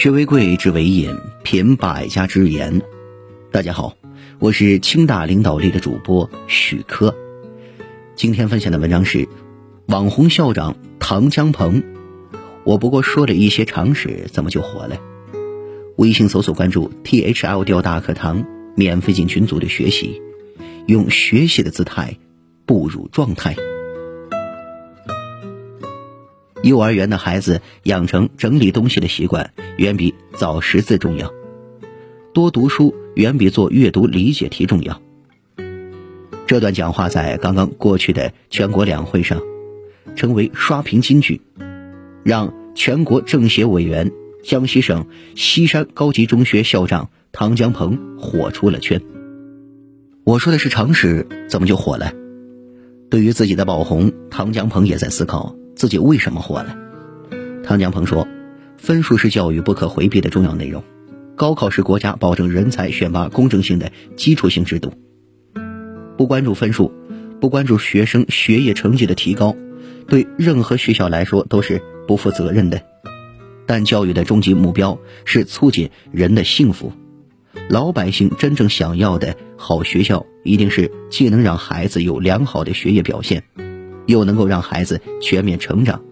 学为贵，知为引，品百家之言。大家好，我是清大领导力的主播许科。今天分享的文章是网红校长唐江鹏。我不过说了一些常识，怎么就火了？微信搜索关注 T H L 调大课堂，免费进群组里学习，用学习的姿态步入状态。幼儿园的孩子养成整理东西的习惯，远比早识字重要。多读书远比做阅读理解题重要。这段讲话在刚刚过去的全国两会上，成为刷屏金句，让全国政协委员、江西省西山高级中学校长唐江鹏火出了圈。我说的是常识，怎么就火了？对于自己的爆红，唐江鹏也在思考。自己为什么火了？唐江鹏说：“分数是教育不可回避的重要内容，高考是国家保证人才选拔公正性的基础性制度。不关注分数，不关注学生学业成绩的提高，对任何学校来说都是不负责任的。但教育的终极目标是促进人的幸福，老百姓真正想要的好学校，一定是既能让孩子有良好的学业表现。”又能够让孩子全面成长，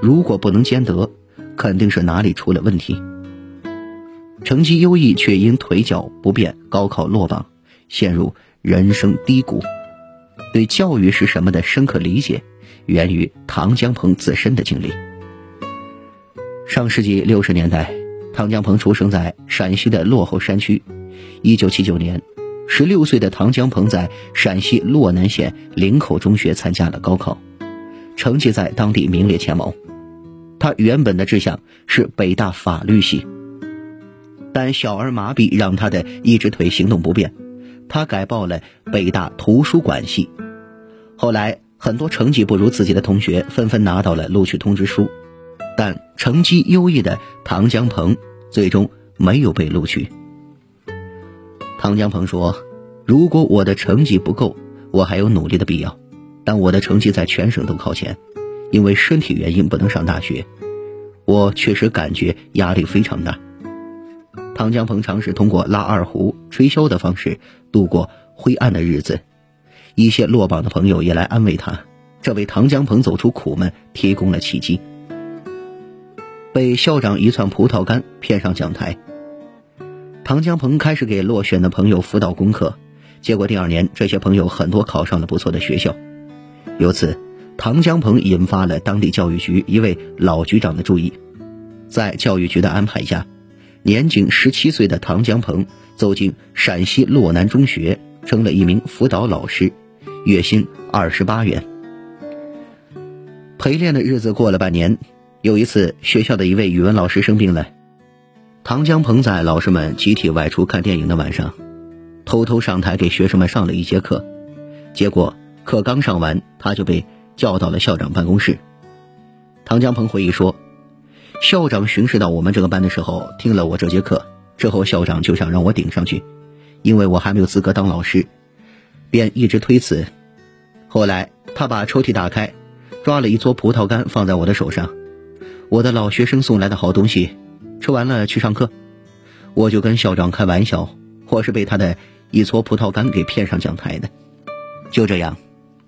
如果不能兼得，肯定是哪里出了问题。成绩优异却因腿脚不便高考落榜，陷入人生低谷。对教育是什么的深刻理解，源于唐江鹏自身的经历。上世纪六十年代，唐江鹏出生在陕西的落后山区。一九七九年。十六岁的唐江鹏在陕西洛南县林口中学参加了高考，成绩在当地名列前茅。他原本的志向是北大法律系，但小儿麻痹让他的一只腿行动不便，他改报了北大图书馆系。后来，很多成绩不如自己的同学纷纷拿到了录取通知书，但成绩优异的唐江鹏最终没有被录取。唐江鹏说：“如果我的成绩不够，我还有努力的必要。但我的成绩在全省都靠前，因为身体原因不能上大学。我确实感觉压力非常大。”唐江鹏尝试通过拉二胡、吹箫的方式度过灰暗的日子，一些落榜的朋友也来安慰他，这为唐江鹏走出苦闷提供了契机。被校长一串葡萄干骗上讲台。唐江鹏开始给落选的朋友辅导功课，结果第二年，这些朋友很多考上了不错的学校。由此，唐江鹏引发了当地教育局一位老局长的注意。在教育局的安排下，年仅十七岁的唐江鹏走进陕西洛南中学，成了一名辅导老师，月薪二十八元。陪练的日子过了半年，有一次，学校的一位语文老师生病了。唐江鹏在老师们集体外出看电影的晚上，偷偷上台给学生们上了一节课，结果课刚上完，他就被叫到了校长办公室。唐江鹏回忆说：“校长巡视到我们这个班的时候，听了我这节课之后，校长就想让我顶上去，因为我还没有资格当老师，便一直推辞。后来他把抽屉打开，抓了一撮葡萄干放在我的手上，我的老学生送来的好东西。”吃完了去上课，我就跟校长开玩笑，我是被他的一撮葡萄干给骗上讲台的。就这样，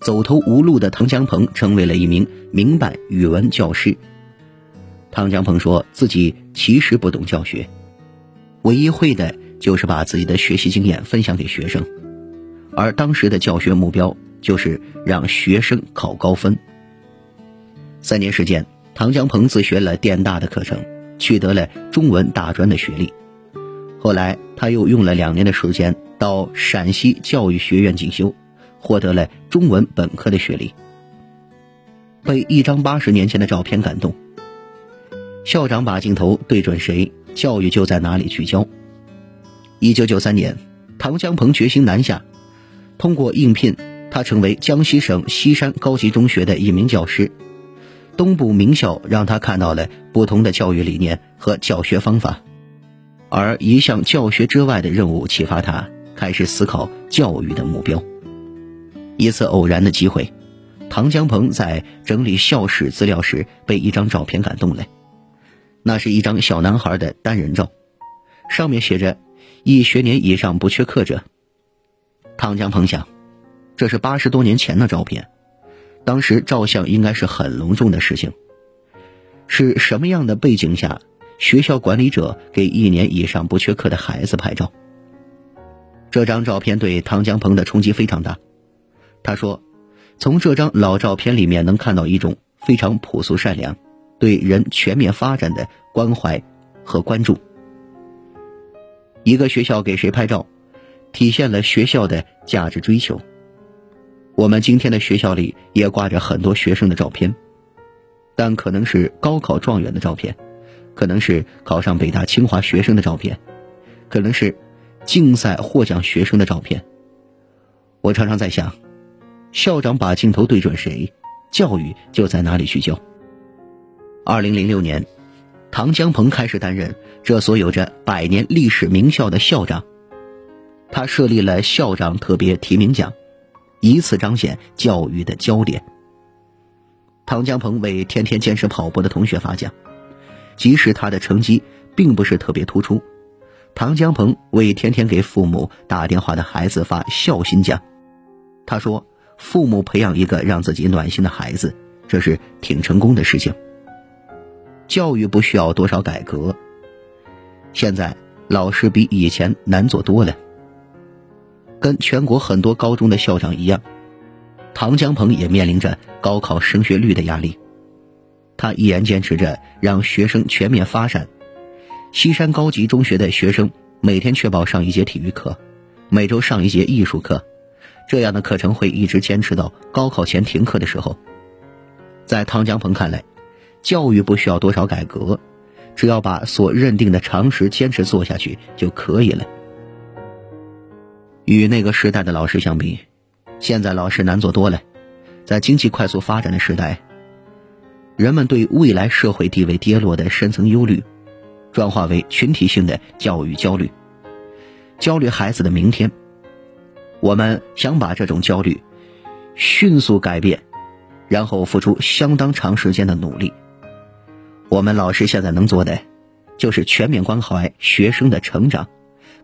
走投无路的唐江鹏成为了一名民办语文教师。唐江鹏说自己其实不懂教学，唯一会的就是把自己的学习经验分享给学生，而当时的教学目标就是让学生考高分。三年时间，唐江鹏自学了电大的课程。取得了中文大专的学历，后来他又用了两年的时间到陕西教育学院进修，获得了中文本科的学历。被一张八十年前的照片感动，校长把镜头对准谁，教育就在哪里聚焦。一九九三年，唐江鹏决心南下，通过应聘，他成为江西省西山高级中学的一名教师。东部名校让他看到了不同的教育理念和教学方法，而一项教学之外的任务启发他开始思考教育的目标。一次偶然的机会，唐江鹏在整理校史资料时被一张照片感动了。那是一张小男孩的单人照，上面写着“一学年以上不缺课者”。唐江鹏想，这是八十多年前的照片，当时照相应该是很隆重的事情。是什么样的背景下，学校管理者给一年以上不缺课的孩子拍照？这张照片对唐江鹏的冲击非常大。他说，从这张老照片里面能看到一种非常朴素善良。对人全面发展的关怀和关注。一个学校给谁拍照，体现了学校的价值追求。我们今天的学校里也挂着很多学生的照片，但可能是高考状元的照片，可能是考上北大清华学生的照片，可能是竞赛获奖学生的照片。我常常在想，校长把镜头对准谁，教育就在哪里聚焦。二零零六年，唐江鹏开始担任这所有着百年历史名校的校长。他设立了校长特别提名奖，以此彰显教育的焦点。唐江鹏为天天坚持跑步的同学发奖，即使他的成绩并不是特别突出。唐江鹏为天天给父母打电话的孩子发孝心奖。他说：“父母培养一个让自己暖心的孩子，这是挺成功的事情。”教育不需要多少改革，现在老师比以前难做多了。跟全国很多高中的校长一样，唐江鹏也面临着高考升学率的压力。他依然坚持着让学生全面发展。西山高级中学的学生每天确保上一节体育课，每周上一节艺术课，这样的课程会一直坚持到高考前停课的时候。在唐江鹏看来。教育不需要多少改革，只要把所认定的常识坚持做下去就可以了。与那个时代的老师相比，现在老师难做多了。在经济快速发展的时代，人们对未来社会地位跌落的深层忧虑，转化为群体性的教育焦虑，焦虑孩子的明天。我们想把这种焦虑迅速改变，然后付出相当长时间的努力。我们老师现在能做的，就是全面关怀学生的成长，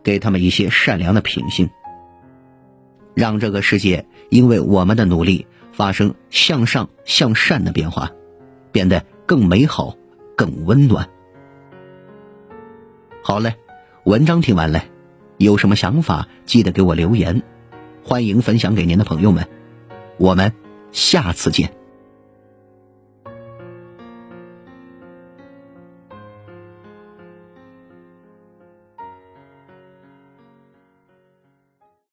给他们一些善良的品性，让这个世界因为我们的努力发生向上向善的变化，变得更美好、更温暖。好嘞，文章听完了，有什么想法记得给我留言，欢迎分享给您的朋友们，我们下次见。